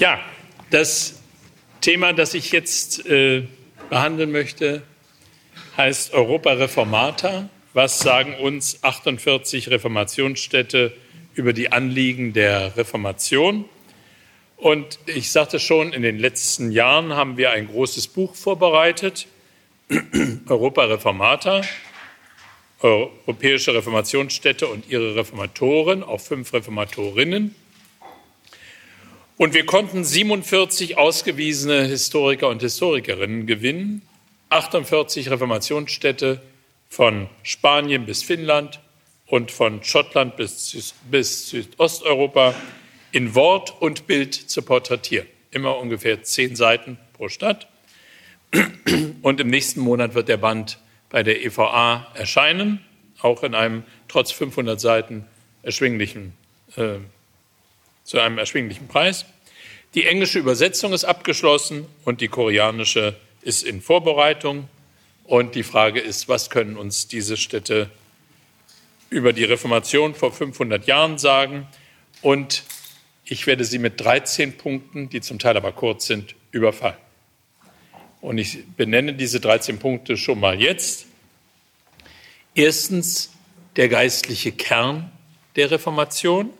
Ja, das Thema, das ich jetzt äh, behandeln möchte, heißt Europa Reformata. Was sagen uns 48 Reformationsstädte über die Anliegen der Reformation? Und ich sagte schon, in den letzten Jahren haben wir ein großes Buch vorbereitet, Europa Reformata, Europäische Reformationsstädte und ihre Reformatoren, auch fünf Reformatorinnen. Und wir konnten 47 ausgewiesene Historiker und Historikerinnen gewinnen, 48 Reformationsstädte von Spanien bis Finnland und von Schottland bis, bis Südosteuropa in Wort und Bild zu porträtieren. Immer ungefähr zehn Seiten pro Stadt. Und im nächsten Monat wird der Band bei der EVA erscheinen, auch in einem trotz 500 Seiten erschwinglichen äh, zu einem erschwinglichen Preis. Die englische Übersetzung ist abgeschlossen und die koreanische ist in Vorbereitung. Und die Frage ist, was können uns diese Städte über die Reformation vor 500 Jahren sagen? Und ich werde sie mit 13 Punkten, die zum Teil aber kurz sind, überfallen. Und ich benenne diese 13 Punkte schon mal jetzt. Erstens der geistliche Kern der Reformation.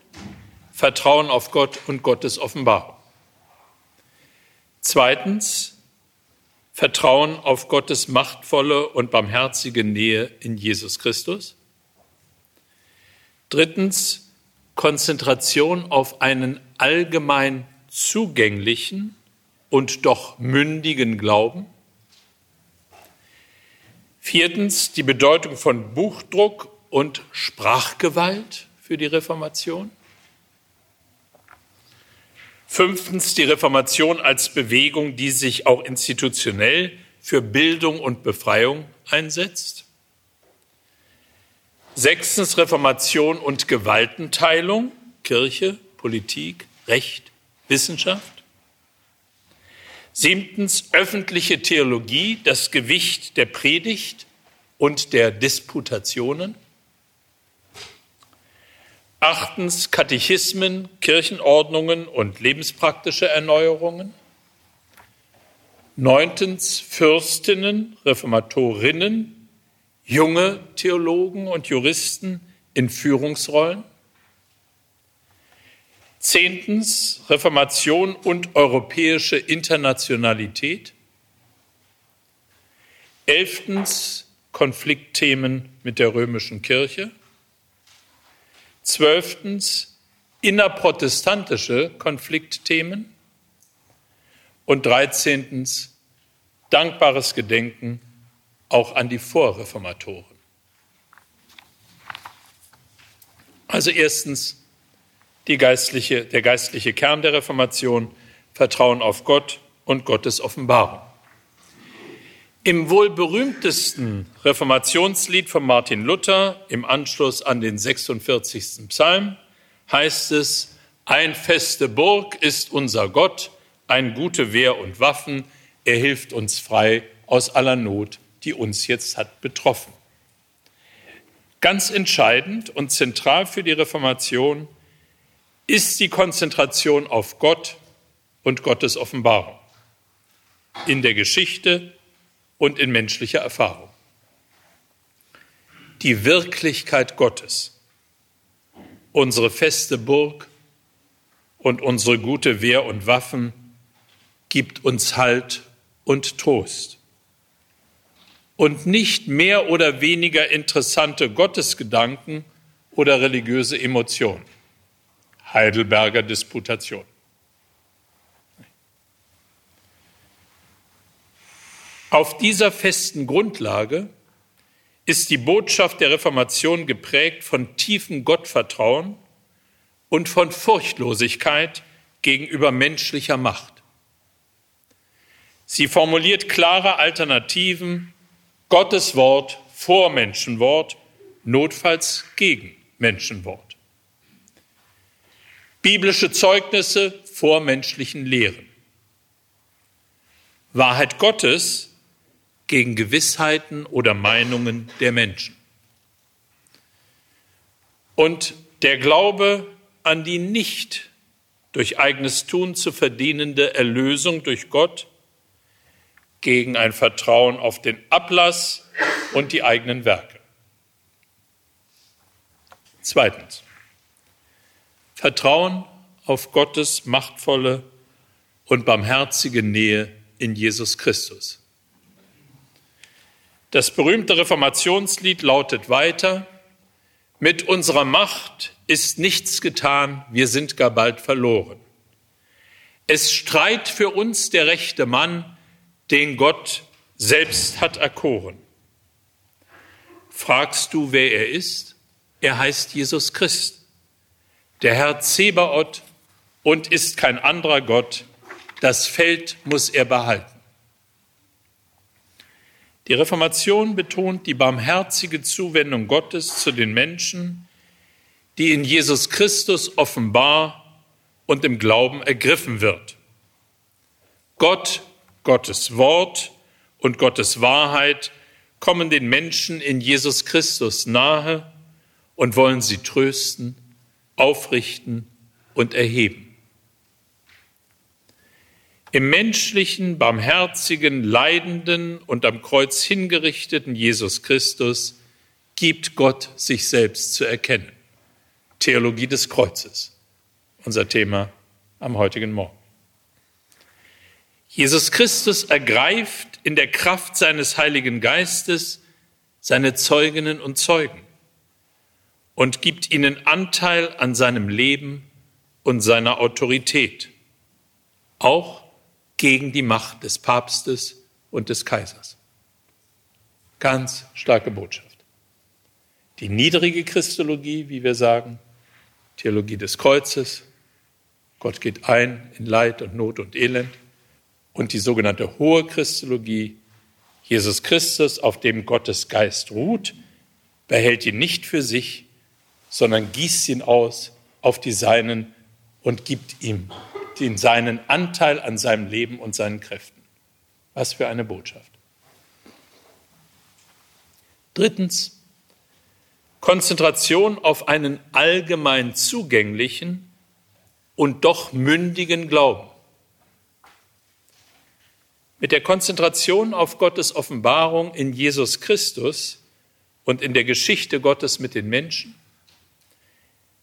Vertrauen auf Gott und Gottes Offenbarung. Zweitens, Vertrauen auf Gottes machtvolle und barmherzige Nähe in Jesus Christus. Drittens, Konzentration auf einen allgemein zugänglichen und doch mündigen Glauben. Viertens, die Bedeutung von Buchdruck und Sprachgewalt für die Reformation. Fünftens die Reformation als Bewegung, die sich auch institutionell für Bildung und Befreiung einsetzt. Sechstens Reformation und Gewaltenteilung, Kirche, Politik, Recht, Wissenschaft. Siebtens öffentliche Theologie, das Gewicht der Predigt und der Disputationen. Achtens Katechismen, Kirchenordnungen und lebenspraktische Erneuerungen. Neuntens Fürstinnen, Reformatorinnen, junge Theologen und Juristen in Führungsrollen. Zehntens Reformation und europäische Internationalität. Elftens Konfliktthemen mit der römischen Kirche. Zwölftens innerprotestantische Konfliktthemen. Und dreizehntens dankbares Gedenken auch an die Vorreformatoren. Also erstens geistliche, der geistliche Kern der Reformation, Vertrauen auf Gott und Gottes Offenbarung. Im wohl berühmtesten Reformationslied von Martin Luther im Anschluss an den 46. Psalm heißt es, ein feste Burg ist unser Gott, ein gute Wehr und Waffen, er hilft uns frei aus aller Not, die uns jetzt hat betroffen. Ganz entscheidend und zentral für die Reformation ist die Konzentration auf Gott und Gottes Offenbarung in der Geschichte und in menschlicher Erfahrung. Die Wirklichkeit Gottes, unsere feste Burg und unsere gute Wehr und Waffen gibt uns Halt und Trost. Und nicht mehr oder weniger interessante Gottesgedanken oder religiöse Emotionen. Heidelberger Disputation. Auf dieser festen Grundlage ist die Botschaft der Reformation geprägt von tiefem Gottvertrauen und von Furchtlosigkeit gegenüber menschlicher Macht. Sie formuliert klare Alternativen, Gottes Wort vor Menschenwort, notfalls gegen Menschenwort. Biblische Zeugnisse vor menschlichen Lehren. Wahrheit Gottes gegen Gewissheiten oder Meinungen der Menschen. Und der Glaube an die nicht durch eigenes Tun zu verdienende Erlösung durch Gott gegen ein Vertrauen auf den Ablass und die eigenen Werke. Zweitens. Vertrauen auf Gottes machtvolle und barmherzige Nähe in Jesus Christus. Das berühmte Reformationslied lautet weiter, mit unserer Macht ist nichts getan, wir sind gar bald verloren. Es streit für uns der rechte Mann, den Gott selbst hat erkoren. Fragst du, wer er ist? Er heißt Jesus Christ, der Herr Zebaoth und ist kein anderer Gott. Das Feld muss er behalten. Die Reformation betont die barmherzige Zuwendung Gottes zu den Menschen, die in Jesus Christus offenbar und im Glauben ergriffen wird. Gott, Gottes Wort und Gottes Wahrheit kommen den Menschen in Jesus Christus nahe und wollen sie trösten, aufrichten und erheben. Im menschlichen, barmherzigen, leidenden und am Kreuz hingerichteten Jesus Christus gibt Gott sich selbst zu erkennen. Theologie des Kreuzes, unser Thema am heutigen Morgen. Jesus Christus ergreift in der Kraft seines Heiligen Geistes seine Zeuginnen und Zeugen und gibt ihnen Anteil an seinem Leben und seiner Autorität, auch gegen die Macht des Papstes und des Kaisers. Ganz starke Botschaft. Die niedrige Christologie, wie wir sagen, Theologie des Kreuzes, Gott geht ein in Leid und Not und Elend, und die sogenannte hohe Christologie, Jesus Christus, auf dem Gottes Geist ruht, behält ihn nicht für sich, sondern gießt ihn aus auf die Seinen und gibt ihm den seinen Anteil an seinem Leben und seinen Kräften. Was für eine Botschaft. Drittens, Konzentration auf einen allgemein zugänglichen und doch mündigen Glauben. Mit der Konzentration auf Gottes Offenbarung in Jesus Christus und in der Geschichte Gottes mit den Menschen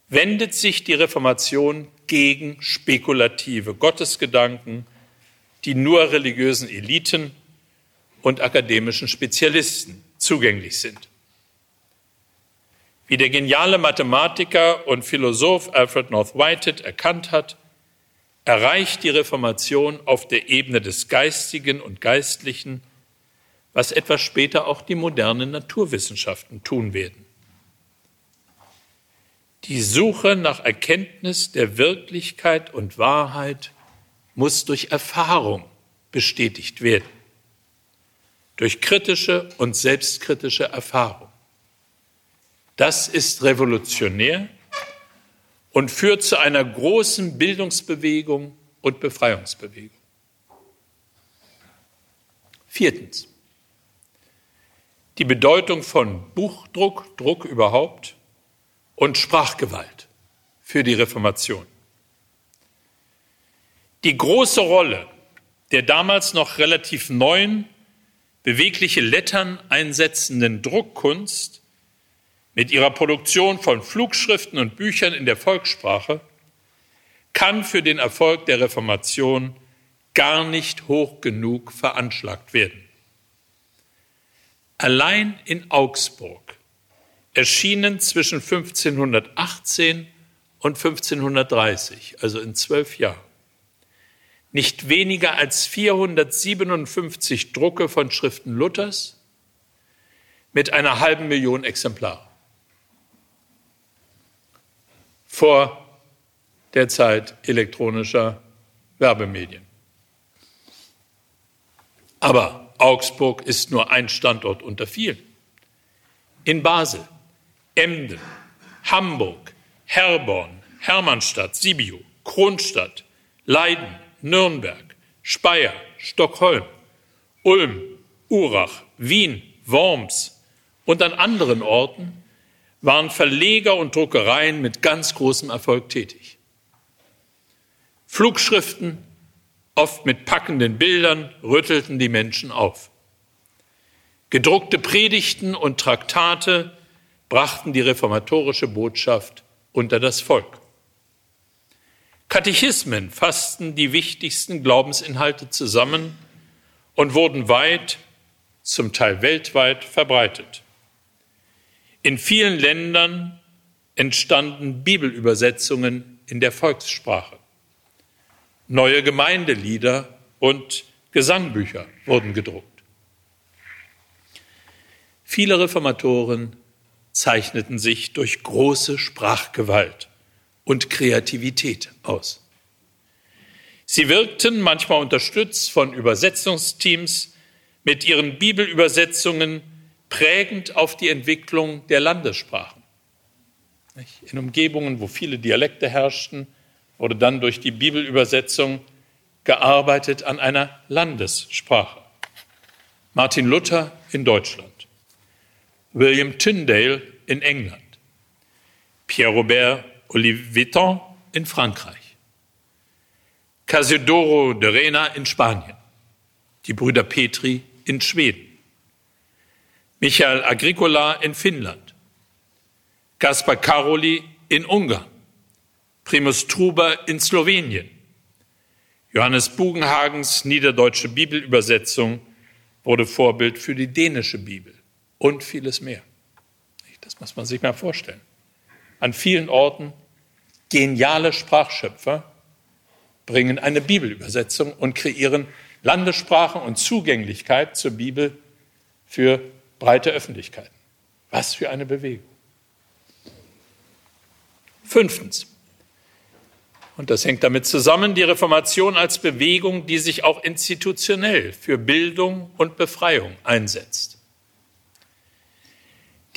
wendet sich die Reformation gegen spekulative Gottesgedanken, die nur religiösen Eliten und akademischen Spezialisten zugänglich sind. Wie der geniale Mathematiker und Philosoph Alfred North Whitehead erkannt hat, erreicht die Reformation auf der Ebene des Geistigen und Geistlichen, was etwas später auch die modernen Naturwissenschaften tun werden. Die Suche nach Erkenntnis der Wirklichkeit und Wahrheit muss durch Erfahrung bestätigt werden, durch kritische und selbstkritische Erfahrung. Das ist revolutionär und führt zu einer großen Bildungsbewegung und Befreiungsbewegung. Viertens. Die Bedeutung von Buchdruck, Druck überhaupt und Sprachgewalt für die Reformation. Die große Rolle der damals noch relativ neuen, bewegliche Lettern einsetzenden Druckkunst mit ihrer Produktion von Flugschriften und Büchern in der Volkssprache kann für den Erfolg der Reformation gar nicht hoch genug veranschlagt werden. Allein in Augsburg erschienen zwischen 1518 und 1530, also in zwölf Jahren, nicht weniger als 457 Drucke von Schriften Luthers mit einer halben Million Exemplare. Vor der Zeit elektronischer Werbemedien. Aber Augsburg ist nur ein Standort unter vielen. In Basel Emden, Hamburg, Herborn, Hermannstadt, Sibiu, Kronstadt, Leiden, Nürnberg, Speyer, Stockholm, Ulm, Urach, Wien, Worms und an anderen Orten waren Verleger und Druckereien mit ganz großem Erfolg tätig. Flugschriften, oft mit packenden Bildern, rüttelten die Menschen auf. Gedruckte Predigten und Traktate brachten die reformatorische Botschaft unter das Volk. Katechismen fassten die wichtigsten Glaubensinhalte zusammen und wurden weit, zum Teil weltweit verbreitet. In vielen Ländern entstanden Bibelübersetzungen in der Volkssprache. Neue Gemeindelieder und Gesangbücher wurden gedruckt. Viele Reformatoren zeichneten sich durch große Sprachgewalt und Kreativität aus. Sie wirkten, manchmal unterstützt von Übersetzungsteams, mit ihren Bibelübersetzungen prägend auf die Entwicklung der Landessprachen. In Umgebungen, wo viele Dialekte herrschten, wurde dann durch die Bibelübersetzung gearbeitet an einer Landessprache. Martin Luther in Deutschland, William Tyndale in England, Pierre-Robert Olivetan in Frankreich, Casidoro de Rena in Spanien, die Brüder Petri in Schweden, Michael Agricola in Finnland, Gaspar Karoli in Ungarn, Primus Truber in Slowenien, Johannes Bugenhagens niederdeutsche Bibelübersetzung wurde Vorbild für die dänische Bibel und vieles mehr. Das muss man sich mal vorstellen. An vielen Orten geniale Sprachschöpfer bringen eine Bibelübersetzung und kreieren Landessprachen und Zugänglichkeit zur Bibel für breite Öffentlichkeiten. Was für eine Bewegung. Fünftens. Und das hängt damit zusammen, die Reformation als Bewegung, die sich auch institutionell für Bildung und Befreiung einsetzt.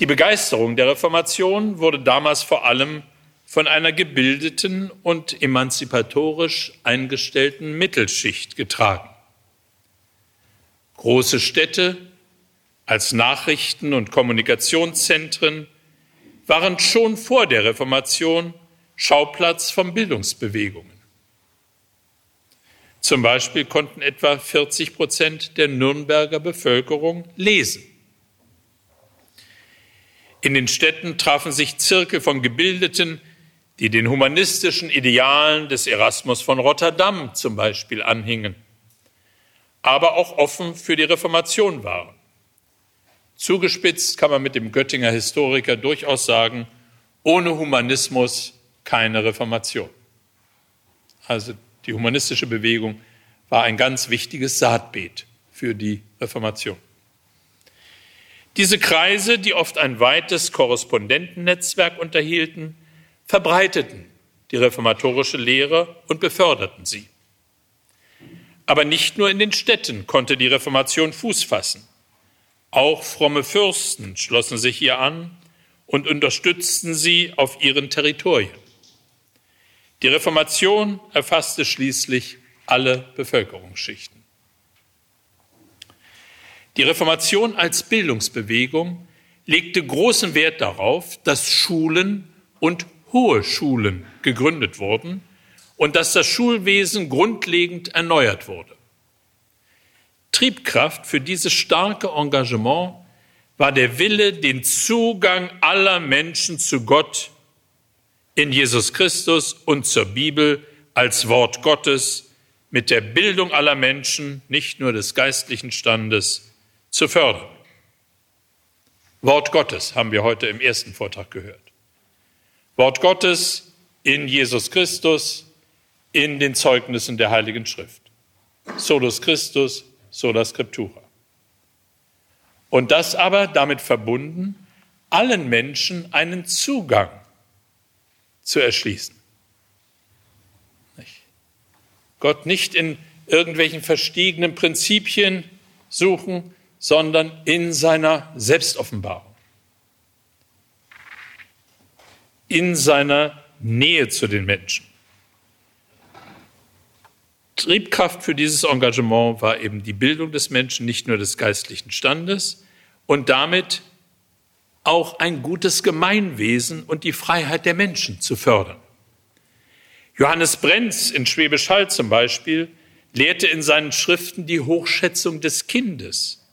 Die Begeisterung der Reformation wurde damals vor allem von einer gebildeten und emanzipatorisch eingestellten Mittelschicht getragen. Große Städte als Nachrichten- und Kommunikationszentren waren schon vor der Reformation Schauplatz von Bildungsbewegungen. Zum Beispiel konnten etwa 40 Prozent der Nürnberger Bevölkerung lesen. In den Städten trafen sich Zirkel von Gebildeten, die den humanistischen Idealen des Erasmus von Rotterdam zum Beispiel anhingen aber auch offen für die Reformation waren. Zugespitzt kann man mit dem Göttinger Historiker durchaus sagen, ohne Humanismus keine Reformation. Also die humanistische Bewegung war ein ganz wichtiges Saatbeet für die Reformation. Diese Kreise, die oft ein weites Korrespondentennetzwerk unterhielten, verbreiteten die reformatorische Lehre und beförderten sie. Aber nicht nur in den Städten konnte die Reformation Fuß fassen. Auch fromme Fürsten schlossen sich ihr an und unterstützten sie auf ihren Territorien. Die Reformation erfasste schließlich alle Bevölkerungsschichten. Die Reformation als Bildungsbewegung legte großen Wert darauf, dass Schulen und hohe Schulen gegründet wurden und dass das Schulwesen grundlegend erneuert wurde. Triebkraft für dieses starke Engagement war der Wille, den Zugang aller Menschen zu Gott in Jesus Christus und zur Bibel als Wort Gottes mit der Bildung aller Menschen, nicht nur des geistlichen Standes, zu fördern. Wort Gottes haben wir heute im ersten Vortrag gehört. Wort Gottes in Jesus Christus, in den Zeugnissen der Heiligen Schrift. Solus Christus, sola Scriptura. Und das aber damit verbunden, allen Menschen einen Zugang zu erschließen. Nicht? Gott nicht in irgendwelchen verstiegenen Prinzipien suchen, sondern in seiner Selbstoffenbarung, in seiner Nähe zu den Menschen. Triebkraft für dieses Engagement war eben die Bildung des Menschen, nicht nur des geistlichen Standes und damit auch ein gutes Gemeinwesen und die Freiheit der Menschen zu fördern. Johannes Brenz in Schwäbisch Hall zum Beispiel lehrte in seinen Schriften die Hochschätzung des Kindes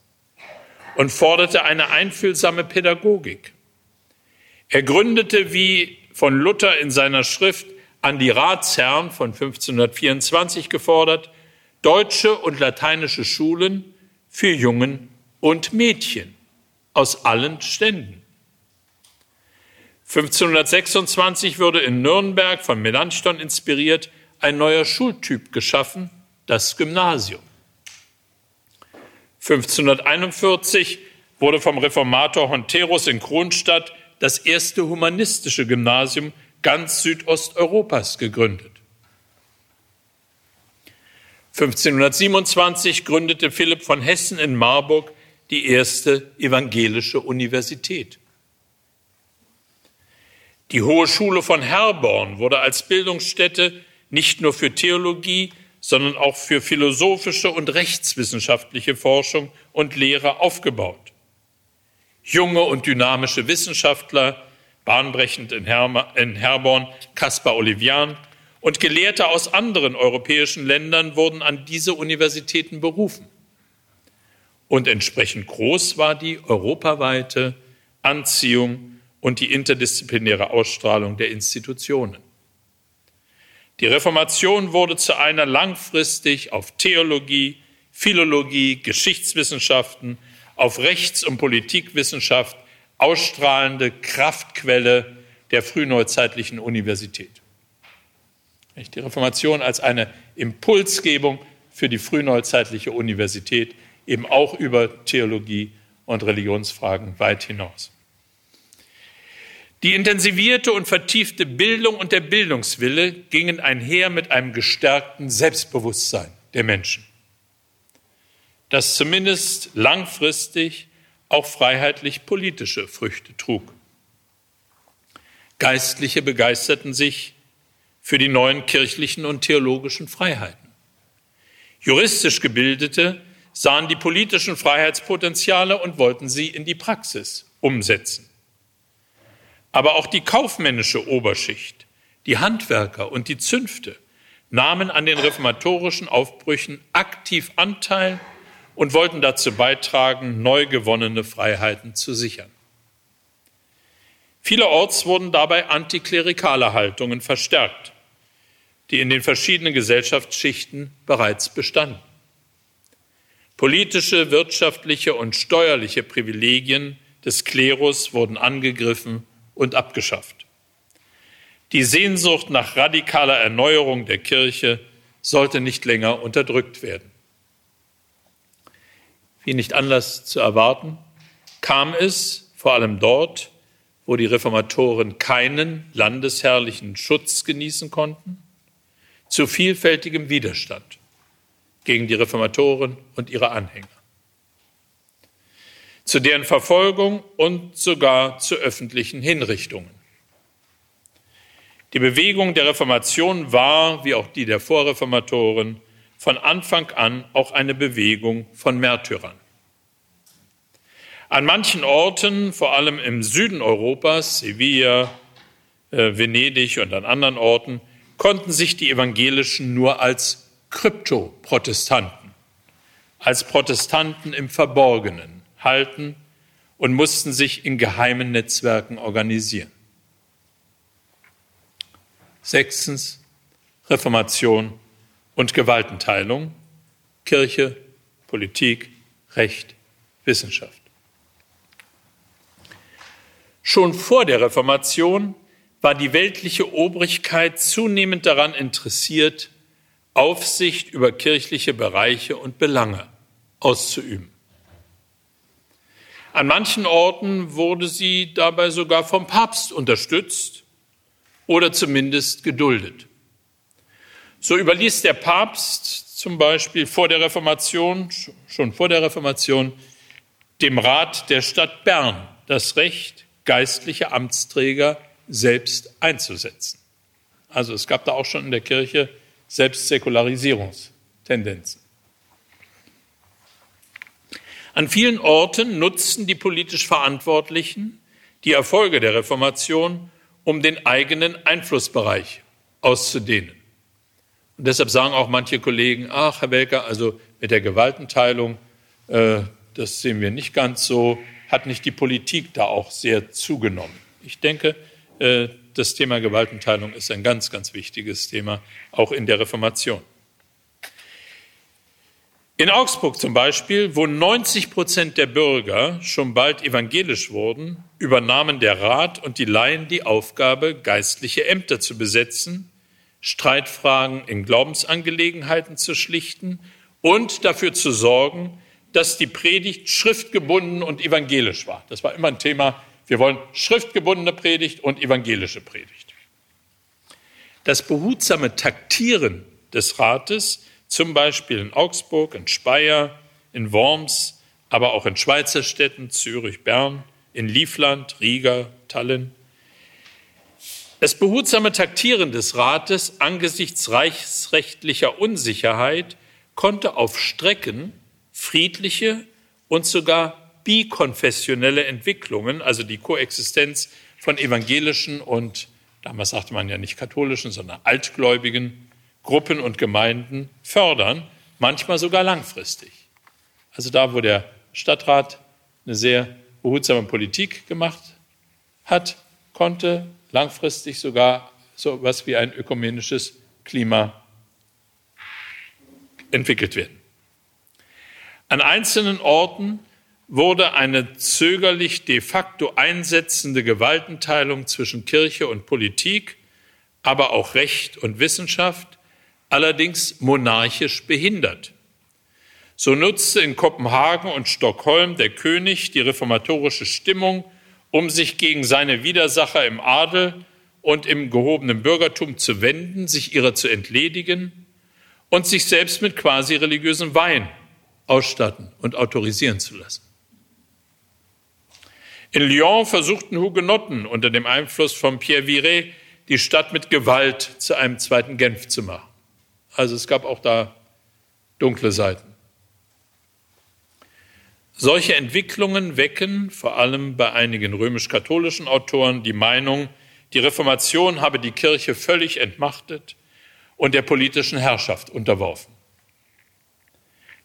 und forderte eine einfühlsame Pädagogik. Er gründete, wie von Luther in seiner Schrift an die Ratsherren von 1524 gefordert, deutsche und lateinische Schulen für Jungen und Mädchen aus allen Ständen. 1526 wurde in Nürnberg von Melanchthon inspiriert ein neuer Schultyp geschaffen, das Gymnasium. 1541 wurde vom Reformator Honterus in Kronstadt das erste humanistische Gymnasium ganz Südosteuropas gegründet. 1527 gründete Philipp von Hessen in Marburg die erste evangelische Universität. Die Hohe Schule von Herborn wurde als Bildungsstätte nicht nur für Theologie, sondern auch für philosophische und rechtswissenschaftliche Forschung und Lehre aufgebaut. Junge und dynamische Wissenschaftler, bahnbrechend in, Her in Herborn Caspar Olivian und Gelehrte aus anderen europäischen Ländern wurden an diese Universitäten berufen. Und entsprechend groß war die europaweite Anziehung und die interdisziplinäre Ausstrahlung der Institutionen. Die Reformation wurde zu einer langfristig auf Theologie, Philologie, Geschichtswissenschaften, auf Rechts- und Politikwissenschaft ausstrahlende Kraftquelle der frühneuzeitlichen Universität. Die Reformation als eine Impulsgebung für die frühneuzeitliche Universität, eben auch über Theologie und Religionsfragen weit hinaus. Die intensivierte und vertiefte Bildung und der Bildungswille gingen einher mit einem gestärkten Selbstbewusstsein der Menschen, das zumindest langfristig auch freiheitlich politische Früchte trug. Geistliche begeisterten sich für die neuen kirchlichen und theologischen Freiheiten. Juristisch Gebildete sahen die politischen Freiheitspotenziale und wollten sie in die Praxis umsetzen. Aber auch die kaufmännische Oberschicht, die Handwerker und die Zünfte nahmen an den reformatorischen Aufbrüchen aktiv Anteil und wollten dazu beitragen, neu gewonnene Freiheiten zu sichern. Vielerorts wurden dabei antiklerikale Haltungen verstärkt, die in den verschiedenen Gesellschaftsschichten bereits bestanden. Politische, wirtschaftliche und steuerliche Privilegien des Klerus wurden angegriffen und abgeschafft. Die Sehnsucht nach radikaler Erneuerung der Kirche sollte nicht länger unterdrückt werden. Wie nicht Anlass zu erwarten, kam es vor allem dort, wo die Reformatoren keinen landesherrlichen Schutz genießen konnten, zu vielfältigem Widerstand gegen die Reformatoren und ihre Anhänger, zu deren Verfolgung und sogar zu öffentlichen Hinrichtungen. Die Bewegung der Reformation war, wie auch die der Vorreformatoren, von Anfang an auch eine Bewegung von Märtyrern. An manchen Orten, vor allem im Süden Europas, Sevilla, äh, Venedig und an anderen Orten, konnten sich die Evangelischen nur als Kryptoprotestanten, als Protestanten im Verborgenen halten und mussten sich in geheimen Netzwerken organisieren. Sechstens Reformation und Gewaltenteilung, Kirche, Politik, Recht, Wissenschaft. Schon vor der Reformation war die weltliche Obrigkeit zunehmend daran interessiert, Aufsicht über kirchliche Bereiche und Belange auszuüben. An manchen Orten wurde sie dabei sogar vom Papst unterstützt oder zumindest geduldet. So überließ der Papst zum Beispiel vor der Reformation, schon vor der Reformation, dem Rat der Stadt Bern das Recht, geistliche Amtsträger selbst einzusetzen. Also es gab da auch schon in der Kirche Selbstsäkularisierungstendenzen. An vielen Orten nutzten die politisch Verantwortlichen die Erfolge der Reformation, um den eigenen Einflussbereich auszudehnen. Und deshalb sagen auch manche Kollegen, ach, Herr Welker, also mit der Gewaltenteilung, äh, das sehen wir nicht ganz so, hat nicht die Politik da auch sehr zugenommen. Ich denke, äh, das Thema Gewaltenteilung ist ein ganz, ganz wichtiges Thema, auch in der Reformation. In Augsburg zum Beispiel, wo 90 Prozent der Bürger schon bald evangelisch wurden, übernahmen der Rat und die Laien die Aufgabe, geistliche Ämter zu besetzen, Streitfragen in Glaubensangelegenheiten zu schlichten und dafür zu sorgen, dass die Predigt schriftgebunden und evangelisch war. Das war immer ein Thema. Wir wollen schriftgebundene Predigt und evangelische Predigt. Das behutsame Taktieren des Rates zum Beispiel in Augsburg, in Speyer, in Worms, aber auch in Schweizer Städten, Zürich, Bern, in Livland, Riga, Tallinn. Das behutsame Taktieren des Rates angesichts reichsrechtlicher Unsicherheit konnte auf Strecken friedliche und sogar bikonfessionelle Entwicklungen, also die Koexistenz von evangelischen und damals sagte man ja nicht katholischen, sondern altgläubigen Gruppen und Gemeinden fördern, manchmal sogar langfristig. Also da, wo der Stadtrat eine sehr behutsame Politik gemacht hat, konnte langfristig sogar so etwas wie ein ökumenisches Klima entwickelt werden. An einzelnen Orten wurde eine zögerlich de facto einsetzende Gewaltenteilung zwischen Kirche und Politik, aber auch Recht und Wissenschaft allerdings monarchisch behindert. So nutzte in Kopenhagen und Stockholm der König die reformatorische Stimmung, um sich gegen seine Widersacher im Adel und im gehobenen Bürgertum zu wenden, sich ihrer zu entledigen und sich selbst mit quasi religiösem Wein ausstatten und autorisieren zu lassen. In Lyon versuchten Hugenotten unter dem Einfluss von Pierre Viret die Stadt mit Gewalt zu einem zweiten Genf zu machen. Also es gab auch da dunkle Seiten. Solche Entwicklungen wecken vor allem bei einigen römisch-katholischen Autoren die Meinung, die Reformation habe die Kirche völlig entmachtet und der politischen Herrschaft unterworfen.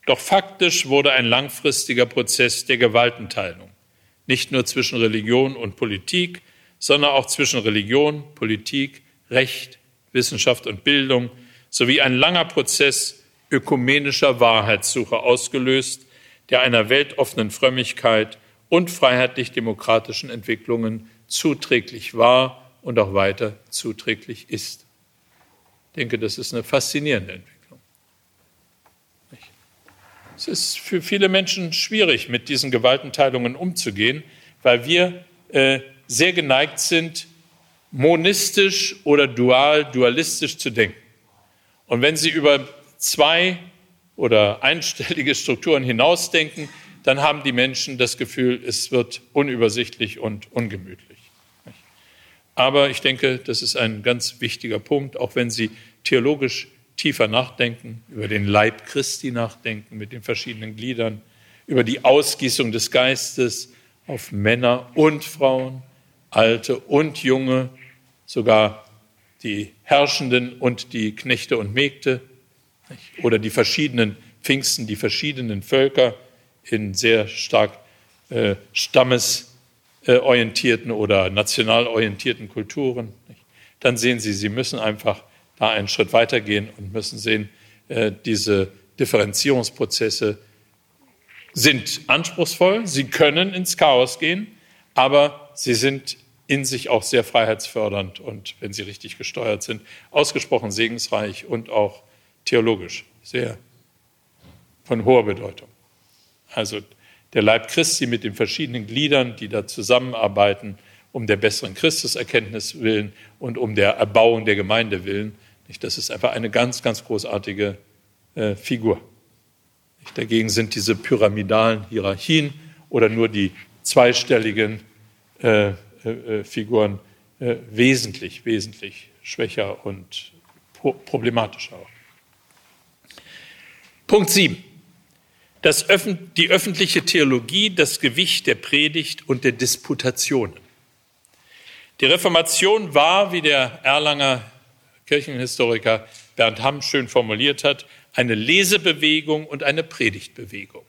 Doch faktisch wurde ein langfristiger Prozess der Gewaltenteilung, nicht nur zwischen Religion und Politik, sondern auch zwischen Religion, Politik, Recht, Wissenschaft und Bildung sowie ein langer Prozess ökumenischer Wahrheitssuche ausgelöst, der einer weltoffenen Frömmigkeit und freiheitlich-demokratischen Entwicklungen zuträglich war und auch weiter zuträglich ist. Ich denke, das ist eine faszinierende Entwicklung. Es ist für viele Menschen schwierig, mit diesen Gewaltenteilungen umzugehen, weil wir äh, sehr geneigt sind, monistisch oder dual, dualistisch zu denken. Und wenn Sie über zwei oder einstellige Strukturen hinausdenken, dann haben die Menschen das Gefühl, es wird unübersichtlich und ungemütlich. Aber ich denke, das ist ein ganz wichtiger Punkt, auch wenn Sie theologisch tiefer nachdenken, über den Leib Christi nachdenken mit den verschiedenen Gliedern, über die Ausgießung des Geistes auf Männer und Frauen, Alte und Junge, sogar die Herrschenden und die Knechte und Mägde oder die verschiedenen Pfingsten, die verschiedenen Völker in sehr stark äh, stammesorientierten oder national orientierten Kulturen, dann sehen Sie, Sie müssen einfach da einen Schritt weitergehen und müssen sehen, äh, diese Differenzierungsprozesse sind anspruchsvoll, sie können ins Chaos gehen, aber sie sind in sich auch sehr freiheitsfördernd und, wenn sie richtig gesteuert sind, ausgesprochen segensreich und auch theologisch sehr von hoher Bedeutung. Also der Leib Christi mit den verschiedenen Gliedern, die da zusammenarbeiten, um der besseren Christuserkenntnis willen und um der Erbauung der Gemeinde willen. Das ist einfach eine ganz, ganz großartige äh, Figur. Dagegen sind diese pyramidalen Hierarchien oder nur die zweistelligen äh, Figuren äh, wesentlich, wesentlich schwächer und problematischer. Punkt 7. Das Öffn die öffentliche Theologie, das Gewicht der Predigt und der Disputationen. Die Reformation war, wie der Erlanger Kirchenhistoriker Bernd Hamm schön formuliert hat, eine Lesebewegung und eine Predigtbewegung.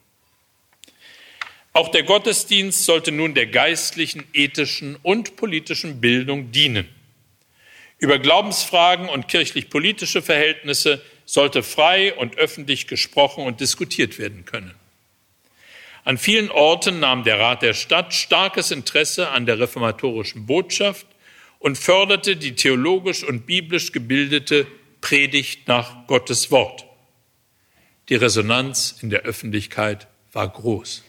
Auch der Gottesdienst sollte nun der geistlichen, ethischen und politischen Bildung dienen. Über Glaubensfragen und kirchlich-politische Verhältnisse sollte frei und öffentlich gesprochen und diskutiert werden können. An vielen Orten nahm der Rat der Stadt starkes Interesse an der reformatorischen Botschaft und förderte die theologisch und biblisch gebildete Predigt nach Gottes Wort. Die Resonanz in der Öffentlichkeit war groß.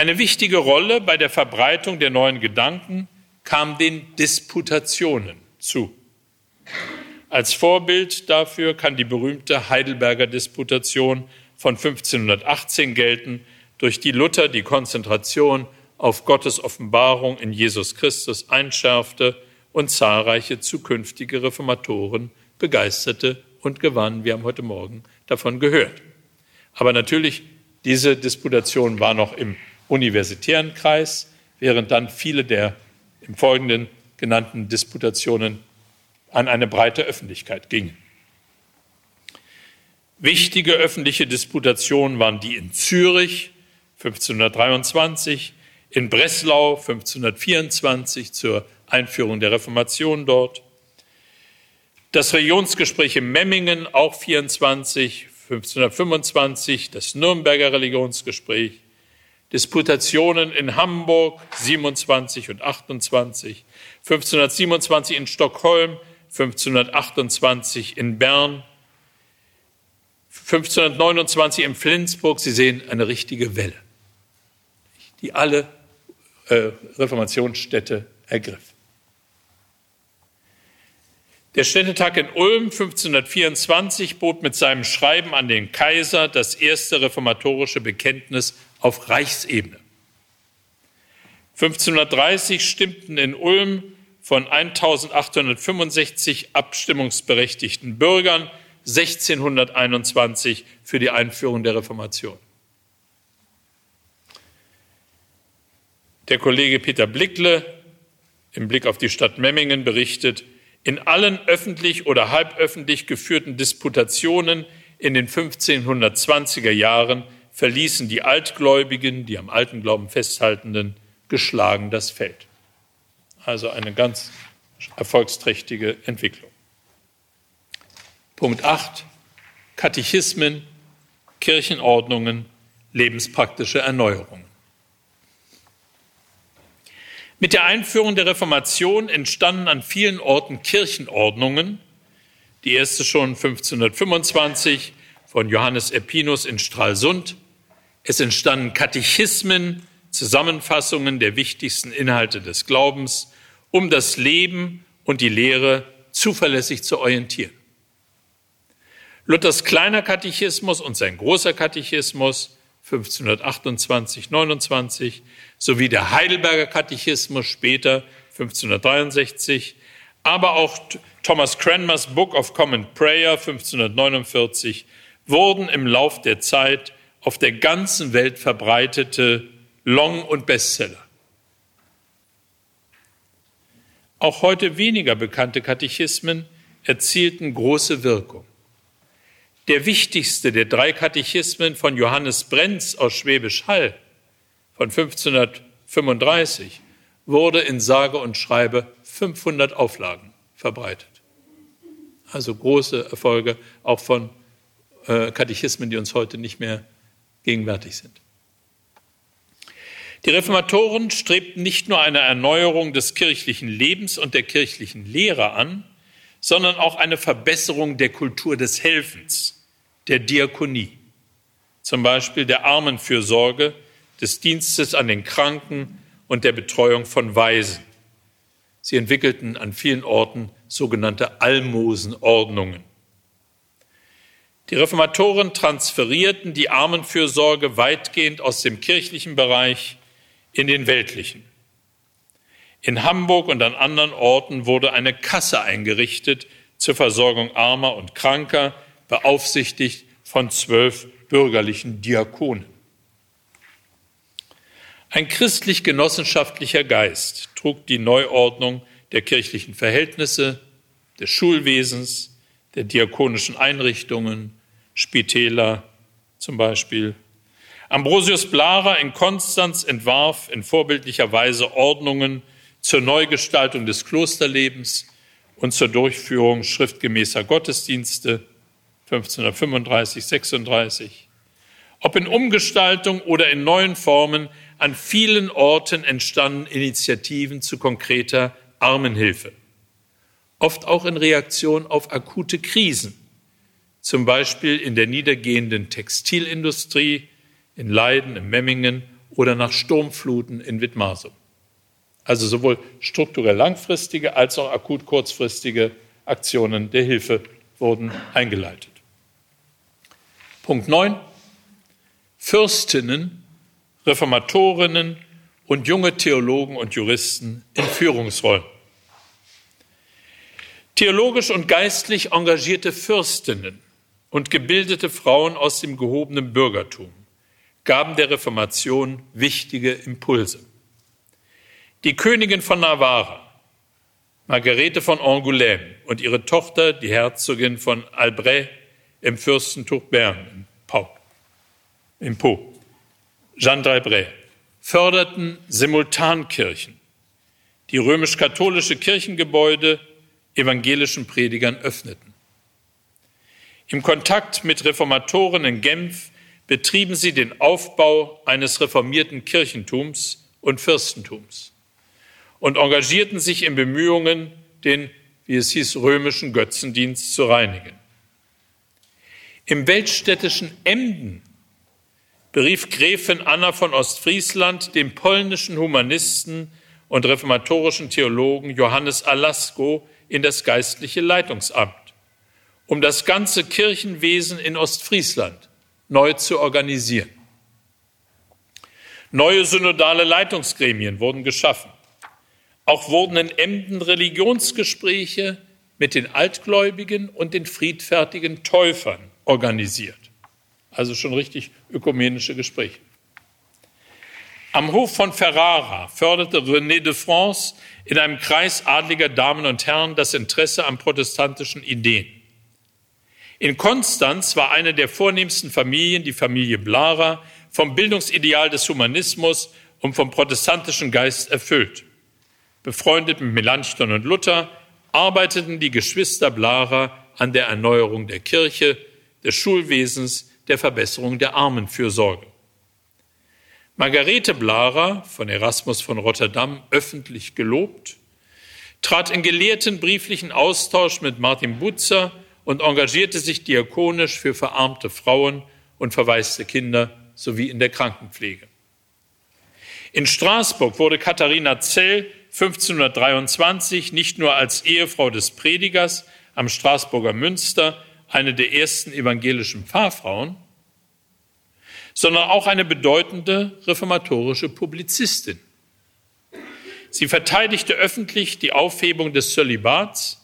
Eine wichtige Rolle bei der Verbreitung der neuen Gedanken kam den Disputationen zu. Als Vorbild dafür kann die berühmte Heidelberger Disputation von 1518 gelten, durch die Luther die Konzentration auf Gottes Offenbarung in Jesus Christus einschärfte und zahlreiche zukünftige Reformatoren begeisterte und gewann. Wir haben heute Morgen davon gehört. Aber natürlich, diese Disputation war noch im universitären Kreis, während dann viele der im Folgenden genannten Disputationen an eine breite Öffentlichkeit gingen. Wichtige öffentliche Disputationen waren die in Zürich 1523, in Breslau 1524 zur Einführung der Reformation dort, das Religionsgespräch in Memmingen auch 24, 1525, das Nürnberger Religionsgespräch, Disputationen in Hamburg 27 und 28, 1527 in Stockholm, 1528 in Bern, 1529 in Flensburg, Sie sehen eine richtige Welle, die alle äh, Reformationsstädte ergriff. Der Städtetag in Ulm 1524 bot mit seinem Schreiben an den Kaiser das erste reformatorische Bekenntnis auf Reichsebene. 1530 stimmten in Ulm von 1865 abstimmungsberechtigten Bürgern 1621 für die Einführung der Reformation. Der Kollege Peter Blickle im Blick auf die Stadt Memmingen berichtet, in allen öffentlich oder halböffentlich geführten Disputationen in den 1520er Jahren verließen die Altgläubigen, die am alten Glauben festhaltenden, geschlagen das Feld. Also eine ganz erfolgsträchtige Entwicklung. Punkt 8. Katechismen, Kirchenordnungen, lebenspraktische Erneuerungen. Mit der Einführung der Reformation entstanden an vielen Orten Kirchenordnungen. Die erste schon 1525 von Johannes Epinus in Stralsund. Es entstanden Katechismen, Zusammenfassungen der wichtigsten Inhalte des Glaubens, um das Leben und die Lehre zuverlässig zu orientieren. Luthers kleiner Katechismus und sein großer Katechismus 1528, 29 sowie der Heidelberger Katechismus später 1563, aber auch Thomas Cranmers Book of Common Prayer 1549 wurden im Lauf der Zeit auf der ganzen Welt verbreitete Long- und Bestseller. Auch heute weniger bekannte Katechismen erzielten große Wirkung. Der wichtigste der drei Katechismen von Johannes Brenz aus Schwäbisch Hall von 1535 wurde in sage und schreibe 500 Auflagen verbreitet. Also große Erfolge auch von äh, Katechismen, die uns heute nicht mehr gegenwärtig sind. Die Reformatoren strebten nicht nur eine Erneuerung des kirchlichen Lebens und der kirchlichen Lehre an, sondern auch eine Verbesserung der Kultur des Helfens, der Diakonie, zum Beispiel der Armenfürsorge, des Dienstes an den Kranken und der Betreuung von Waisen. Sie entwickelten an vielen Orten sogenannte Almosenordnungen. Die Reformatoren transferierten die Armenfürsorge weitgehend aus dem kirchlichen Bereich in den weltlichen. In Hamburg und an anderen Orten wurde eine Kasse eingerichtet zur Versorgung Armer und Kranker, beaufsichtigt von zwölf bürgerlichen Diakonen. Ein christlich-genossenschaftlicher Geist trug die Neuordnung der kirchlichen Verhältnisse, des Schulwesens, der diakonischen Einrichtungen, Spitäler zum Beispiel. Ambrosius Blarer in Konstanz entwarf in vorbildlicher Weise Ordnungen zur Neugestaltung des Klosterlebens und zur Durchführung schriftgemäßer Gottesdienste 1535, 36. Ob in Umgestaltung oder in neuen Formen, an vielen Orten entstanden Initiativen zu konkreter Armenhilfe. Oft auch in Reaktion auf akute Krisen, zum Beispiel in der niedergehenden Textilindustrie, in Leiden, in Memmingen oder nach Sturmfluten in Wittmarsum. Also sowohl strukturell langfristige als auch akut kurzfristige Aktionen der Hilfe wurden eingeleitet. Punkt 9. Fürstinnen, Reformatorinnen und junge Theologen und Juristen in Führungsrollen. Theologisch und geistlich engagierte Fürstinnen und gebildete Frauen aus dem gehobenen Bürgertum gaben der Reformation wichtige Impulse. Die Königin von Navarra, Margarete von Angoulême und ihre Tochter, die Herzogin von Albret im Fürstentum Bern in Po, Jeanne d'Albret, förderten Simultankirchen, die römisch-katholische Kirchengebäude evangelischen Predigern öffneten. Im Kontakt mit Reformatoren in Genf betrieben sie den Aufbau eines reformierten Kirchentums und Fürstentums und engagierten sich in Bemühungen, den, wie es hieß, römischen Götzendienst zu reinigen. Im weltstädtischen Emden berief Gräfin Anna von Ostfriesland den polnischen Humanisten und reformatorischen Theologen Johannes Alasko in das geistliche Leitungsamt, um das ganze Kirchenwesen in Ostfriesland neu zu organisieren. Neue synodale Leitungsgremien wurden geschaffen. Auch wurden in Emden Religionsgespräche mit den Altgläubigen und den friedfertigen Täufern organisiert. Also schon richtig ökumenische Gespräche. Am Hof von Ferrara förderte René de France in einem Kreis adliger Damen und Herren das Interesse an protestantischen Ideen. In Konstanz war eine der vornehmsten Familien, die Familie Blara, vom Bildungsideal des Humanismus und vom protestantischen Geist erfüllt. Befreundet mit Melanchthon und Luther arbeiteten die Geschwister Blarer an der Erneuerung der Kirche, des Schulwesens, der Verbesserung der Armenfürsorge. Margarete Blarer, von Erasmus von Rotterdam öffentlich gelobt, trat in gelehrten brieflichen Austausch mit Martin Butzer und engagierte sich diakonisch für verarmte Frauen und verwaiste Kinder sowie in der Krankenpflege. In Straßburg wurde Katharina Zell 1523 nicht nur als Ehefrau des Predigers am Straßburger Münster eine der ersten evangelischen Pfarrfrauen, sondern auch eine bedeutende reformatorische Publizistin. Sie verteidigte öffentlich die Aufhebung des Zölibats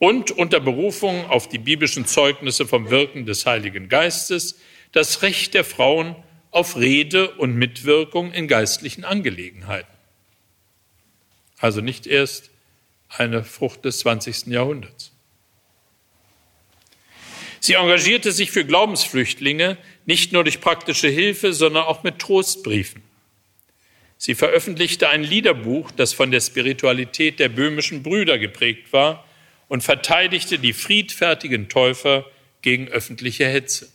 und unter Berufung auf die biblischen Zeugnisse vom Wirken des Heiligen Geistes das Recht der Frauen auf Rede und Mitwirkung in geistlichen Angelegenheiten. Also nicht erst eine Frucht des 20. Jahrhunderts. Sie engagierte sich für Glaubensflüchtlinge nicht nur durch praktische Hilfe, sondern auch mit Trostbriefen. Sie veröffentlichte ein Liederbuch, das von der Spiritualität der böhmischen Brüder geprägt war und verteidigte die friedfertigen Täufer gegen öffentliche Hetze.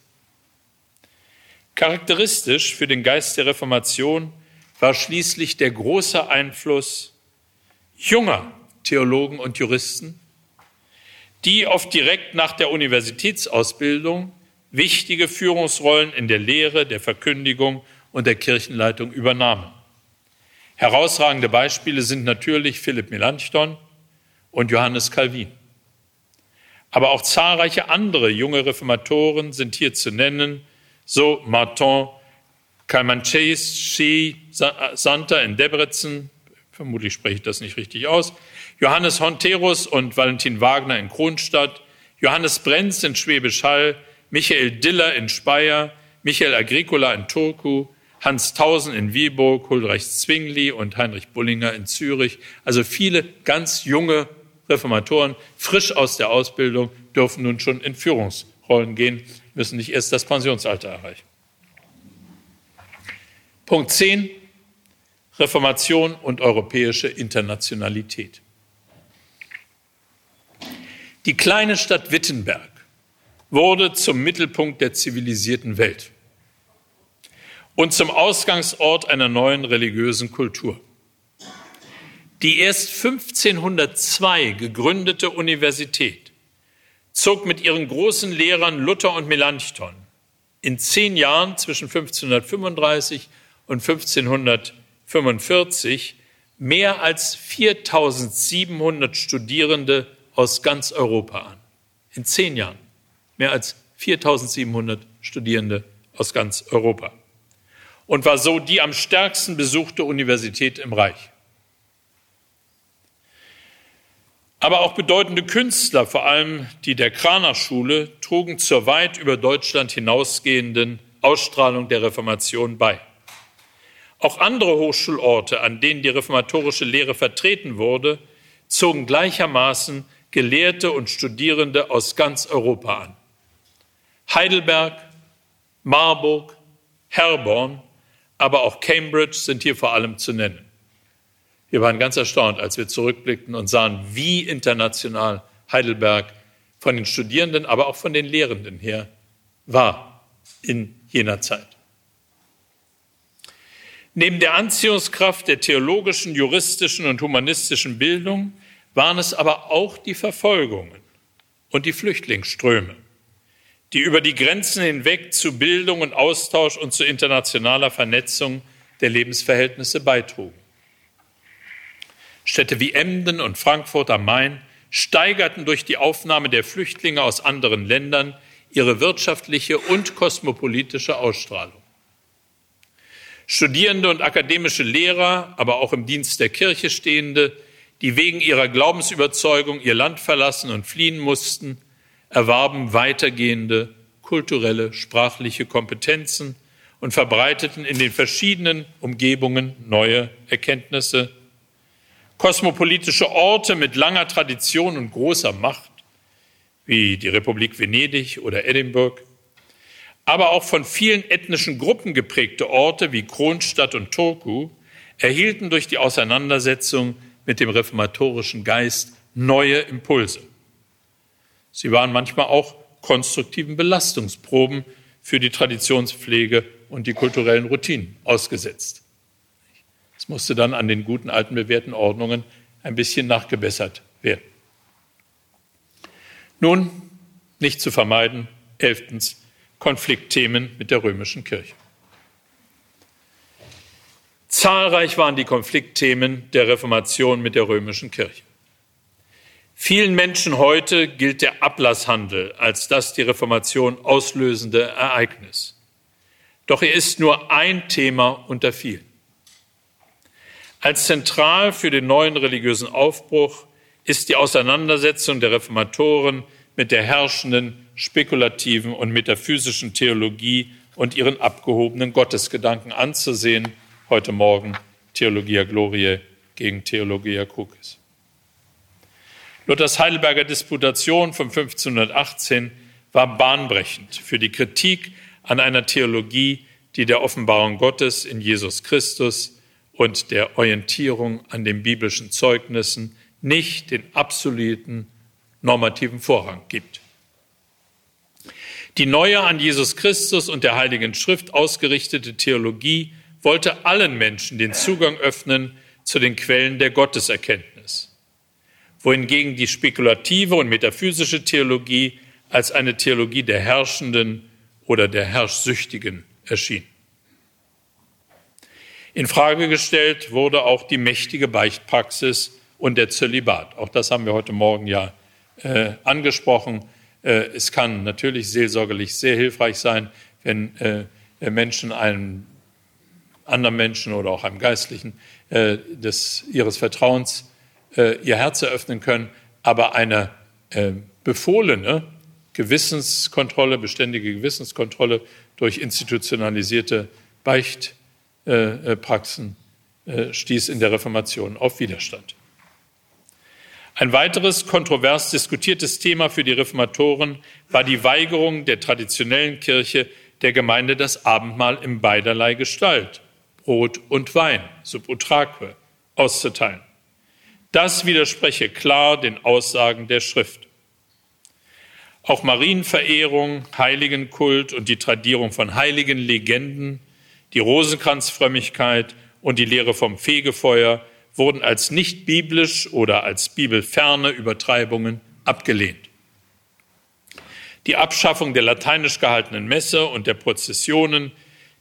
Charakteristisch für den Geist der Reformation war schließlich der große Einfluss junger Theologen und Juristen, die oft direkt nach der Universitätsausbildung wichtige Führungsrollen in der Lehre, der Verkündigung und der Kirchenleitung übernahmen. Herausragende Beispiele sind natürlich Philipp Melanchthon und Johannes Calvin. Aber auch zahlreiche andere junge Reformatoren sind hier zu nennen, so Martin Kalmanchais Santa in Debrecen, vermutlich spreche ich das nicht richtig aus, Johannes Honterus und Valentin Wagner in Kronstadt, Johannes Brenz in Schwäbisch Hall, Michael Diller in Speyer, Michael Agricola in Turku, Hans Tausen in Wieburg, Huldreich Zwingli und Heinrich Bullinger in Zürich. Also viele ganz junge Reformatoren, frisch aus der Ausbildung, dürfen nun schon in Führungsrollen gehen, müssen nicht erst das Pensionsalter erreichen. Punkt 10. Reformation und europäische Internationalität. Die kleine Stadt Wittenberg wurde zum Mittelpunkt der zivilisierten Welt und zum Ausgangsort einer neuen religiösen Kultur. Die erst 1502 gegründete Universität zog mit ihren großen Lehrern Luther und Melanchthon in zehn Jahren zwischen 1535 und 1545 mehr als 4700 Studierende aus ganz Europa an. In zehn Jahren mehr als 4700 Studierende aus ganz Europa. Und war so die am stärksten besuchte Universität im Reich. Aber auch bedeutende Künstler, vor allem die der Kraner Schule, trugen zur weit über Deutschland hinausgehenden Ausstrahlung der Reformation bei. Auch andere Hochschulorte, an denen die reformatorische Lehre vertreten wurde, zogen gleichermaßen Gelehrte und Studierende aus ganz Europa an. Heidelberg, Marburg, Herborn, aber auch Cambridge sind hier vor allem zu nennen. Wir waren ganz erstaunt, als wir zurückblickten und sahen, wie international Heidelberg von den Studierenden, aber auch von den Lehrenden her war in jener Zeit. Neben der Anziehungskraft der theologischen, juristischen und humanistischen Bildung waren es aber auch die Verfolgungen und die Flüchtlingsströme, die über die Grenzen hinweg zu Bildung und Austausch und zu internationaler Vernetzung der Lebensverhältnisse beitrugen. Städte wie Emden und Frankfurt am Main steigerten durch die Aufnahme der Flüchtlinge aus anderen Ländern ihre wirtschaftliche und kosmopolitische Ausstrahlung. Studierende und akademische Lehrer, aber auch im Dienst der Kirche stehende, die wegen ihrer Glaubensüberzeugung ihr Land verlassen und fliehen mussten, erwarben weitergehende kulturelle, sprachliche Kompetenzen und verbreiteten in den verschiedenen Umgebungen neue Erkenntnisse Kosmopolitische Orte mit langer Tradition und großer Macht, wie die Republik Venedig oder Edinburgh, aber auch von vielen ethnischen Gruppen geprägte Orte wie Kronstadt und Turku erhielten durch die Auseinandersetzung mit dem reformatorischen Geist neue Impulse. Sie waren manchmal auch konstruktiven Belastungsproben für die Traditionspflege und die kulturellen Routinen ausgesetzt. Es musste dann an den guten alten bewährten Ordnungen ein bisschen nachgebessert werden. Nun, nicht zu vermeiden, elftens, Konfliktthemen mit der römischen Kirche. Zahlreich waren die Konfliktthemen der Reformation mit der römischen Kirche. Vielen Menschen heute gilt der Ablasshandel als das die Reformation auslösende Ereignis. Doch er ist nur ein Thema unter vielen. Als zentral für den neuen religiösen Aufbruch ist die Auseinandersetzung der Reformatoren mit der herrschenden spekulativen und metaphysischen Theologie und ihren abgehobenen Gottesgedanken anzusehen. Heute Morgen Theologia Gloriae gegen Theologia Crucis. Luthers Heidelberger Disputation von 1518 war bahnbrechend für die Kritik an einer Theologie, die der Offenbarung Gottes in Jesus Christus und der Orientierung an den biblischen Zeugnissen nicht den absoluten normativen Vorrang gibt. Die neue an Jesus Christus und der Heiligen Schrift ausgerichtete Theologie wollte allen Menschen den Zugang öffnen zu den Quellen der Gotteserkenntnis, wohingegen die spekulative und metaphysische Theologie als eine Theologie der Herrschenden oder der Herrschsüchtigen erschien. In Frage gestellt wurde auch die mächtige Beichtpraxis und der Zölibat. Auch das haben wir heute Morgen ja äh, angesprochen. Äh, es kann natürlich seelsorgerlich sehr hilfreich sein, wenn äh, Menschen einem anderen Menschen oder auch einem Geistlichen äh, des, ihres Vertrauens äh, ihr Herz eröffnen können. Aber eine äh, befohlene Gewissenskontrolle, beständige Gewissenskontrolle durch institutionalisierte Beicht äh, Praxen äh, stieß in der Reformation auf Widerstand. Ein weiteres kontrovers diskutiertes Thema für die Reformatoren war die Weigerung der traditionellen Kirche der Gemeinde das Abendmahl in beiderlei Gestalt, Brot und Wein, sub utraque, auszuteilen. Das widerspreche klar den Aussagen der Schrift. Auch Marienverehrung, Heiligenkult und die Tradierung von heiligen Legenden, die Rosenkranzfrömmigkeit und die Lehre vom Fegefeuer wurden als nicht biblisch oder als bibelferne Übertreibungen abgelehnt. Die Abschaffung der lateinisch gehaltenen Messe und der Prozessionen,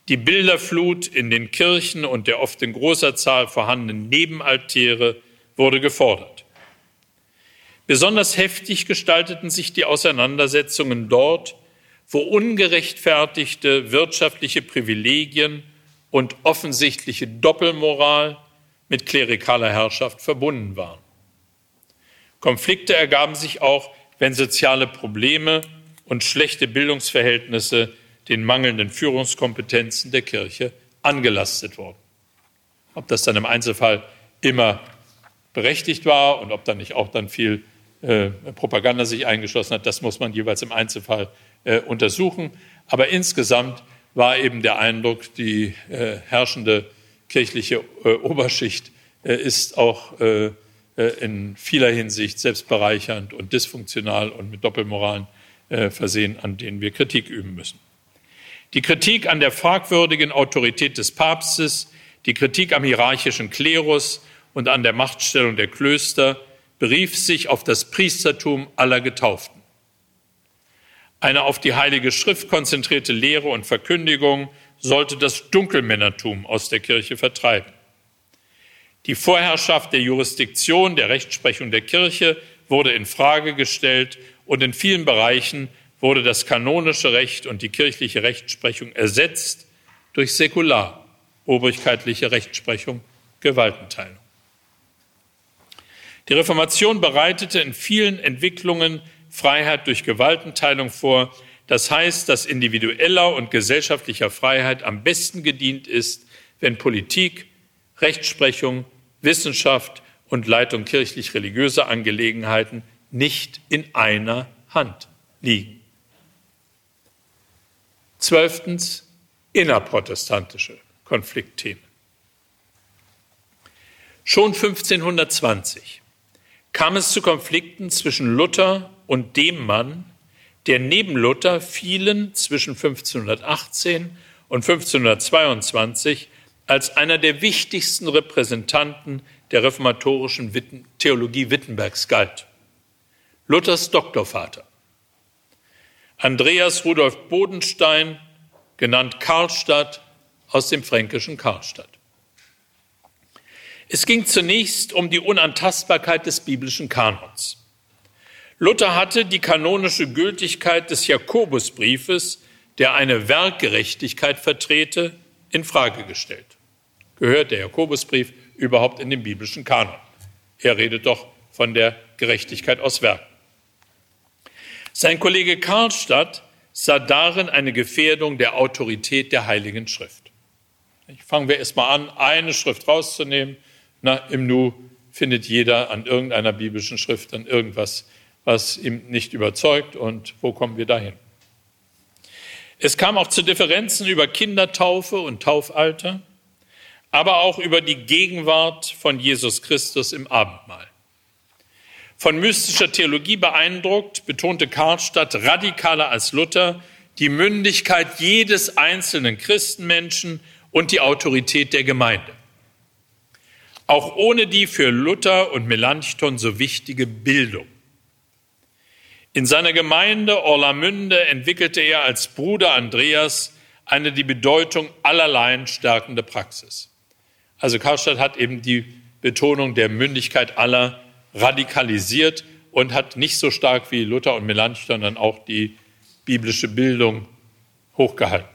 die Bilderflut in den Kirchen und der oft in großer Zahl vorhandenen Nebenaltäre wurde gefordert. Besonders heftig gestalteten sich die Auseinandersetzungen dort, wo ungerechtfertigte wirtschaftliche Privilegien und offensichtliche Doppelmoral mit klerikaler Herrschaft verbunden waren. Konflikte ergaben sich auch, wenn soziale Probleme und schlechte Bildungsverhältnisse den mangelnden Führungskompetenzen der Kirche angelastet wurden. Ob das dann im Einzelfall immer berechtigt war und ob da nicht auch dann viel äh, Propaganda sich eingeschlossen hat, das muss man jeweils im Einzelfall äh, untersuchen. Aber insgesamt war eben der Eindruck, die äh, herrschende kirchliche äh, Oberschicht äh, ist auch äh, in vieler Hinsicht selbstbereichernd und dysfunktional und mit Doppelmoralen versehen, an denen wir Kritik üben müssen. Die Kritik an der fragwürdigen Autorität des Papstes, die Kritik am hierarchischen Klerus und an der Machtstellung der Klöster berief sich auf das Priestertum aller Getauften. Eine auf die Heilige Schrift konzentrierte Lehre und Verkündigung sollte das Dunkelmännertum aus der Kirche vertreiben. Die Vorherrschaft der Jurisdiktion, der Rechtsprechung der Kirche wurde in Frage gestellt und in vielen Bereichen wurde das kanonische Recht und die kirchliche Rechtsprechung ersetzt durch säkular obrigkeitliche Rechtsprechung, Gewaltenteilung. Die Reformation bereitete in vielen Entwicklungen Freiheit durch Gewaltenteilung vor. Das heißt, dass individueller und gesellschaftlicher Freiheit am besten gedient ist, wenn Politik, Rechtsprechung, Wissenschaft und Leitung kirchlich-religiöser Angelegenheiten nicht in einer Hand liegen. Zwölftens innerprotestantische Konfliktthemen. Schon 1520 kam es zu Konflikten zwischen Luther und dem Mann, der neben Luther vielen zwischen 1518 und 1522 als einer der wichtigsten Repräsentanten der reformatorischen Theologie Wittenbergs galt. Luthers Doktorvater. Andreas Rudolf Bodenstein, genannt Karlstadt, aus dem fränkischen Karlstadt. Es ging zunächst um die Unantastbarkeit des biblischen Kanons. Luther hatte die kanonische Gültigkeit des Jakobusbriefes, der eine Werkgerechtigkeit vertrete, in Frage gestellt. Gehört der Jakobusbrief überhaupt in den biblischen Kanon? Er redet doch von der Gerechtigkeit aus Werken. Sein Kollege Karlstadt sah darin eine Gefährdung der Autorität der Heiligen Schrift. Fangen wir erst mal an, eine Schrift rauszunehmen. Na, Im Nu findet jeder an irgendeiner biblischen Schrift dann irgendwas, was ihm nicht überzeugt. Und wo kommen wir dahin? Es kam auch zu Differenzen über Kindertaufe und Taufalter, aber auch über die Gegenwart von Jesus Christus im Abendmahl. Von mystischer Theologie beeindruckt, betonte Karlstadt radikaler als Luther die Mündigkeit jedes einzelnen Christenmenschen und die Autorität der Gemeinde. Auch ohne die für Luther und Melanchthon so wichtige Bildung. In seiner Gemeinde Orlamünde entwickelte er als Bruder Andreas eine die Bedeutung allerlei stärkende Praxis. Also Karlstadt hat eben die Betonung der Mündigkeit aller radikalisiert und hat nicht so stark wie Luther und Melanchthon dann auch die biblische Bildung hochgehalten.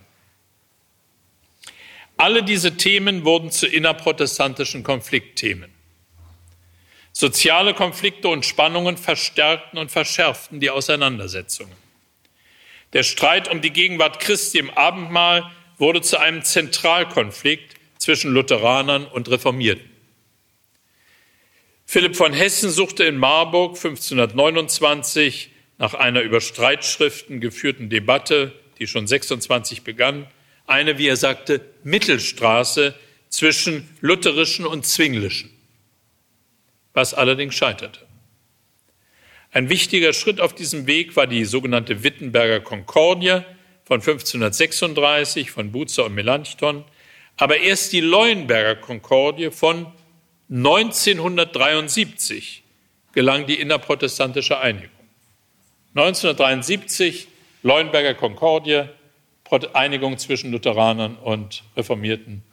Alle diese Themen wurden zu innerprotestantischen Konfliktthemen. Soziale Konflikte und Spannungen verstärkten und verschärften die Auseinandersetzungen. Der Streit um die Gegenwart Christi im Abendmahl wurde zu einem Zentralkonflikt zwischen Lutheranern und Reformierten. Philipp von Hessen suchte in Marburg 1529 nach einer über Streitschriften geführten Debatte, die schon 26 begann, eine, wie er sagte, Mittelstraße zwischen lutherischen und zwinglischen, was allerdings scheiterte. Ein wichtiger Schritt auf diesem Weg war die sogenannte Wittenberger Konkordie von 1536 von Buzer und Melanchthon, aber erst die Leuenberger Konkordie von 1973 gelang die innerprotestantische Einigung. 1973 Leuenberger Konkordie, Einigung zwischen Lutheranern und Reformierten.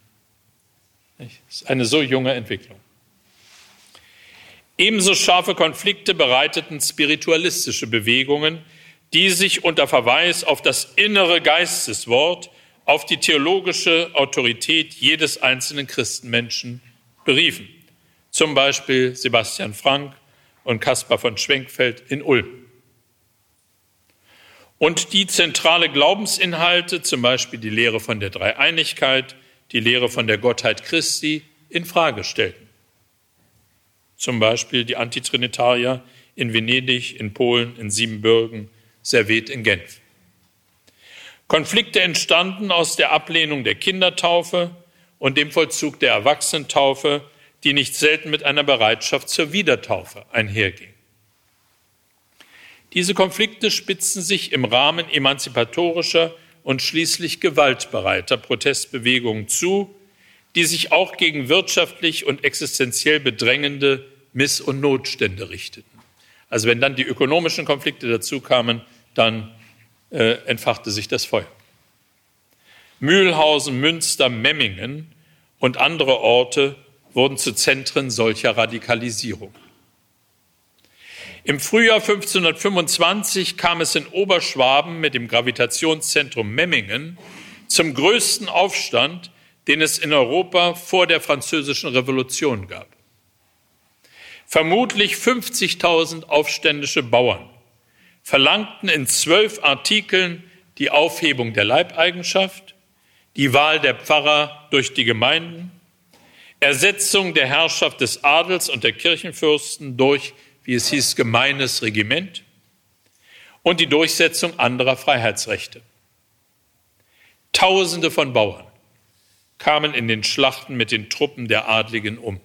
Das ist eine so junge Entwicklung. Ebenso scharfe Konflikte bereiteten spiritualistische Bewegungen, die sich unter Verweis auf das innere Geisteswort, auf die theologische Autorität jedes einzelnen Christenmenschen beriefen. Zum Beispiel Sebastian Frank und Caspar von Schwenkfeld in Ulm. Und die zentrale Glaubensinhalte, zum Beispiel die Lehre von der Dreieinigkeit, die Lehre von der Gottheit Christi, in Frage stellten. Zum Beispiel die Antitrinitarier in Venedig, in Polen, in Siebenbürgen, Servet in Genf. Konflikte entstanden aus der Ablehnung der Kindertaufe und dem Vollzug der Erwachsenentaufe, die nicht selten mit einer Bereitschaft zur Wiedertaufe einherging. Diese Konflikte spitzen sich im Rahmen emanzipatorischer und schließlich gewaltbereiter Protestbewegungen zu, die sich auch gegen wirtschaftlich und existenziell bedrängende Miss- und Notstände richteten. Also wenn dann die ökonomischen Konflikte dazu kamen, dann äh, entfachte sich das Feuer. Mühlhausen, Münster, Memmingen und andere Orte wurden zu Zentren solcher Radikalisierung. Im Frühjahr 1525 kam es in Oberschwaben mit dem Gravitationszentrum Memmingen zum größten Aufstand, den es in Europa vor der Französischen Revolution gab. Vermutlich 50.000 aufständische Bauern verlangten in zwölf Artikeln die Aufhebung der Leibeigenschaft, die Wahl der Pfarrer durch die Gemeinden, Ersetzung der Herrschaft des Adels und der Kirchenfürsten durch, wie es hieß, gemeines Regiment und die Durchsetzung anderer Freiheitsrechte. Tausende von Bauern kamen in den Schlachten mit den Truppen der Adligen um.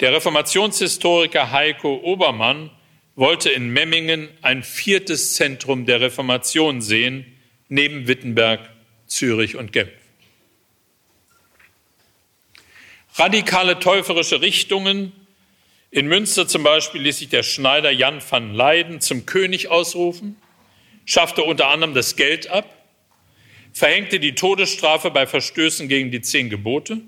Der Reformationshistoriker Heiko Obermann wollte in Memmingen ein viertes Zentrum der Reformation sehen, neben Wittenberg, Zürich und Genf. Radikale täuferische Richtungen. In Münster zum Beispiel ließ sich der Schneider Jan van Leyden zum König ausrufen, schaffte unter anderem das Geld ab, verhängte die Todesstrafe bei Verstößen gegen die zehn Gebote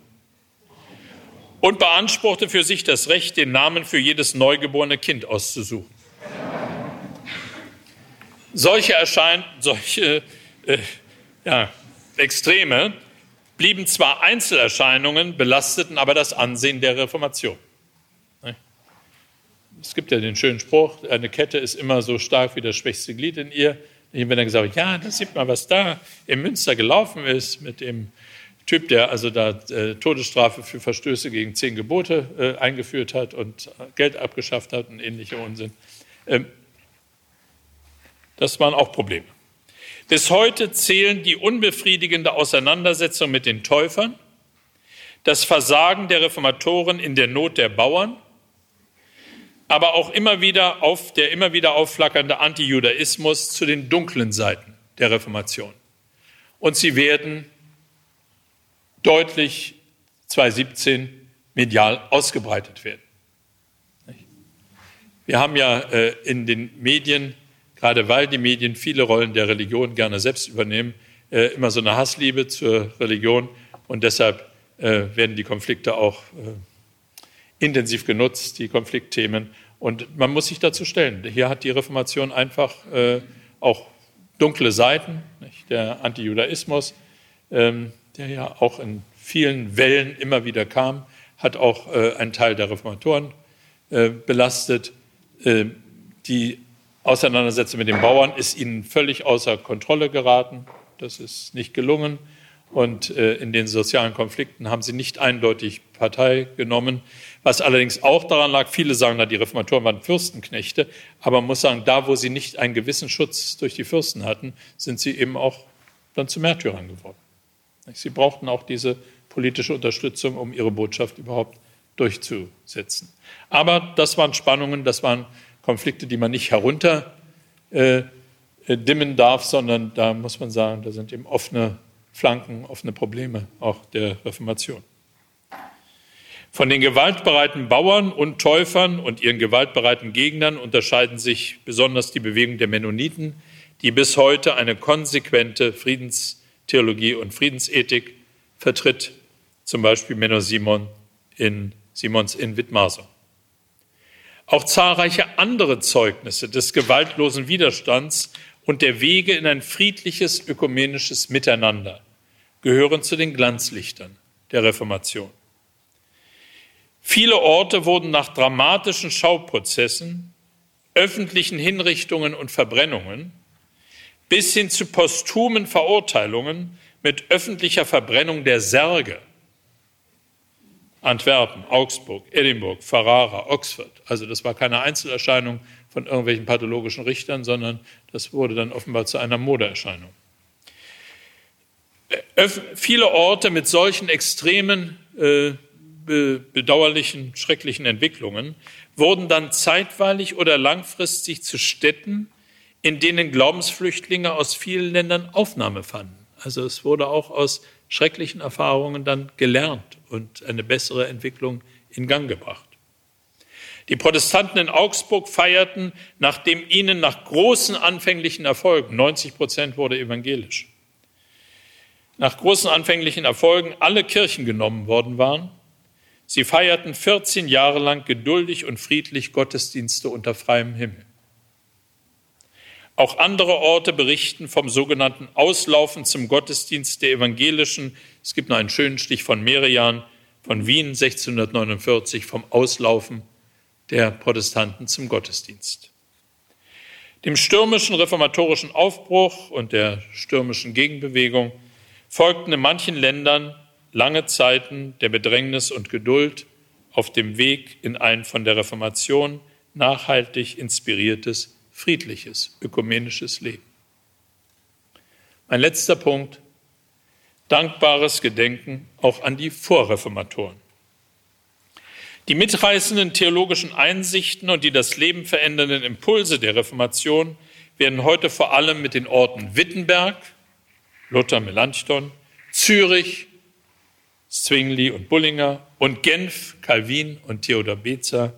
und beanspruchte für sich das Recht, den Namen für jedes neugeborene Kind auszusuchen. Solche, Erschein solche äh, ja, Extreme blieben zwar Einzelerscheinungen, belasteten aber das Ansehen der Reformation. Es gibt ja den schönen Spruch, eine Kette ist immer so stark wie das schwächste Glied in ihr. Ich bin dann gesagt, ja, da sieht man, was da in Münster gelaufen ist mit dem Typ, der also da äh, Todesstrafe für Verstöße gegen zehn Gebote äh, eingeführt hat und Geld abgeschafft hat und ähnlicher Unsinn. Ähm, das waren auch Probleme. Bis heute zählen die unbefriedigende Auseinandersetzung mit den Täufern, das Versagen der Reformatoren in der Not der Bauern, aber auch immer wieder auf, der immer wieder aufflackernde Antijudaismus zu den dunklen Seiten der Reformation. Und sie werden deutlich 2017 medial ausgebreitet werden. Wir haben ja äh, in den Medien gerade weil die Medien viele Rollen der Religion gerne selbst übernehmen, äh, immer so eine Hassliebe zur Religion und deshalb äh, werden die Konflikte auch intensiv genutzt, die Konfliktthemen. Und man muss sich dazu stellen. Hier hat die Reformation einfach auch dunkle Seiten, nicht? der Antijudaismus, ähm, der ja auch in vielen Wellen immer wieder kam, hat auch einen Teil der Reformatoren belastet. Die Auseinandersetzung mit den Bauern ist ihnen völlig außer Kontrolle geraten. Das ist nicht gelungen. Und äh, in den sozialen Konflikten haben sie nicht eindeutig Partei genommen. Was allerdings auch daran lag, viele sagen, die Reformatoren waren Fürstenknechte, aber man muss sagen, da, wo sie nicht einen gewissen Schutz durch die Fürsten hatten, sind sie eben auch dann zu Märtyrern geworden. Sie brauchten auch diese politische Unterstützung, um ihre Botschaft überhaupt durchzusetzen. Aber das waren Spannungen, das waren Konflikte, die man nicht herunter äh, dimmen darf, sondern da muss man sagen, da sind eben offene Flanken, offene Probleme auch der Reformation. Von den gewaltbereiten Bauern und Täufern und ihren gewaltbereiten Gegnern unterscheiden sich besonders die Bewegung der Mennoniten, die bis heute eine konsequente Friedenstheologie und Friedensethik vertritt, zum Beispiel Menno Simon in Simons in Wittmarsum. Auch zahlreiche andere Zeugnisse des gewaltlosen Widerstands und der Wege in ein friedliches ökumenisches Miteinander gehören zu den Glanzlichtern der Reformation. Viele Orte wurden nach dramatischen Schauprozessen, öffentlichen Hinrichtungen und Verbrennungen bis hin zu posthumen Verurteilungen mit öffentlicher Verbrennung der Särge Antwerpen, Augsburg, Edinburgh, Ferrara, Oxford. Also das war keine Einzelerscheinung von irgendwelchen pathologischen Richtern, sondern das wurde dann offenbar zu einer Modeerscheinung. Viele Orte mit solchen extremen äh, bedauerlichen, schrecklichen Entwicklungen wurden dann zeitweilig oder langfristig zu Städten, in denen Glaubensflüchtlinge aus vielen Ländern Aufnahme fanden. Also es wurde auch aus schrecklichen Erfahrungen dann gelernt und eine bessere Entwicklung in Gang gebracht. Die Protestanten in Augsburg feierten, nachdem ihnen nach großen anfänglichen Erfolgen, 90 Prozent wurde evangelisch, nach großen anfänglichen Erfolgen alle Kirchen genommen worden waren, Sie feierten 14 Jahre lang geduldig und friedlich Gottesdienste unter freiem Himmel. Auch andere Orte berichten vom sogenannten Auslaufen zum Gottesdienst der Evangelischen. Es gibt noch einen schönen Stich von Merian von Wien 1649 vom Auslaufen der Protestanten zum Gottesdienst. Dem stürmischen reformatorischen Aufbruch und der stürmischen Gegenbewegung folgten in manchen Ländern lange Zeiten der Bedrängnis und Geduld auf dem Weg in ein von der Reformation nachhaltig inspiriertes, friedliches, ökumenisches Leben. Mein letzter Punkt, dankbares Gedenken auch an die Vorreformatoren. Die mitreißenden theologischen Einsichten und die das Leben verändernden Impulse der Reformation werden heute vor allem mit den Orten Wittenberg, Luther Melanchthon, Zürich, Zwingli und Bullinger und Genf, Calvin und Theodor Bezer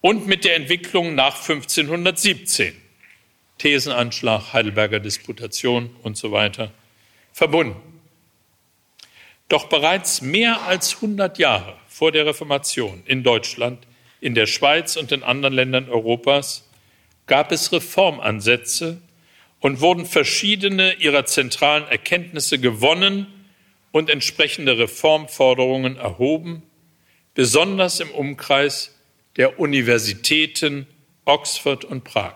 und mit der Entwicklung nach 1517, Thesenanschlag, Heidelberger Disputation und so weiter, verbunden. Doch bereits mehr als 100 Jahre vor der Reformation in Deutschland, in der Schweiz und in anderen Ländern Europas gab es Reformansätze und wurden verschiedene ihrer zentralen Erkenntnisse gewonnen und entsprechende Reformforderungen erhoben, besonders im Umkreis der Universitäten Oxford und Prag.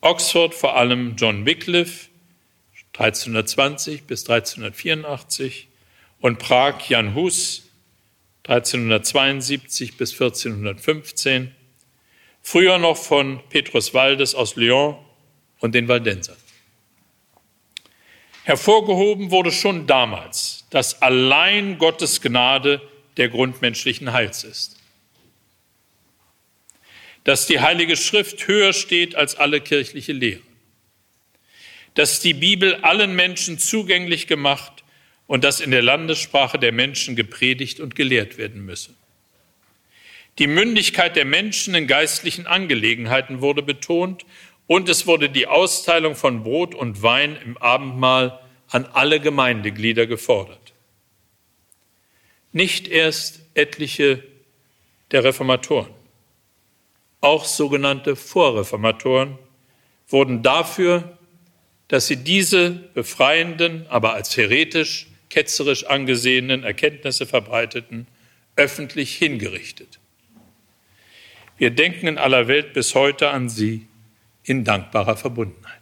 Oxford vor allem John Wycliffe 1320 bis 1384 und Prag Jan Hus 1372 bis 1415, früher noch von Petrus Waldes aus Lyon und den Waldensern. Hervorgehoben wurde schon damals, dass allein Gottes Gnade der Grund menschlichen Heils ist. Dass die Heilige Schrift höher steht als alle kirchliche Lehre. Dass die Bibel allen Menschen zugänglich gemacht und dass in der Landessprache der Menschen gepredigt und gelehrt werden müsse. Die Mündigkeit der Menschen in geistlichen Angelegenheiten wurde betont und es wurde die Austeilung von Brot und Wein im Abendmahl an alle Gemeindeglieder gefordert. Nicht erst etliche der Reformatoren, auch sogenannte Vorreformatoren wurden dafür, dass sie diese befreienden, aber als heretisch, ketzerisch angesehenen Erkenntnisse verbreiteten, öffentlich hingerichtet. Wir denken in aller Welt bis heute an sie in dankbarer Verbundenheit.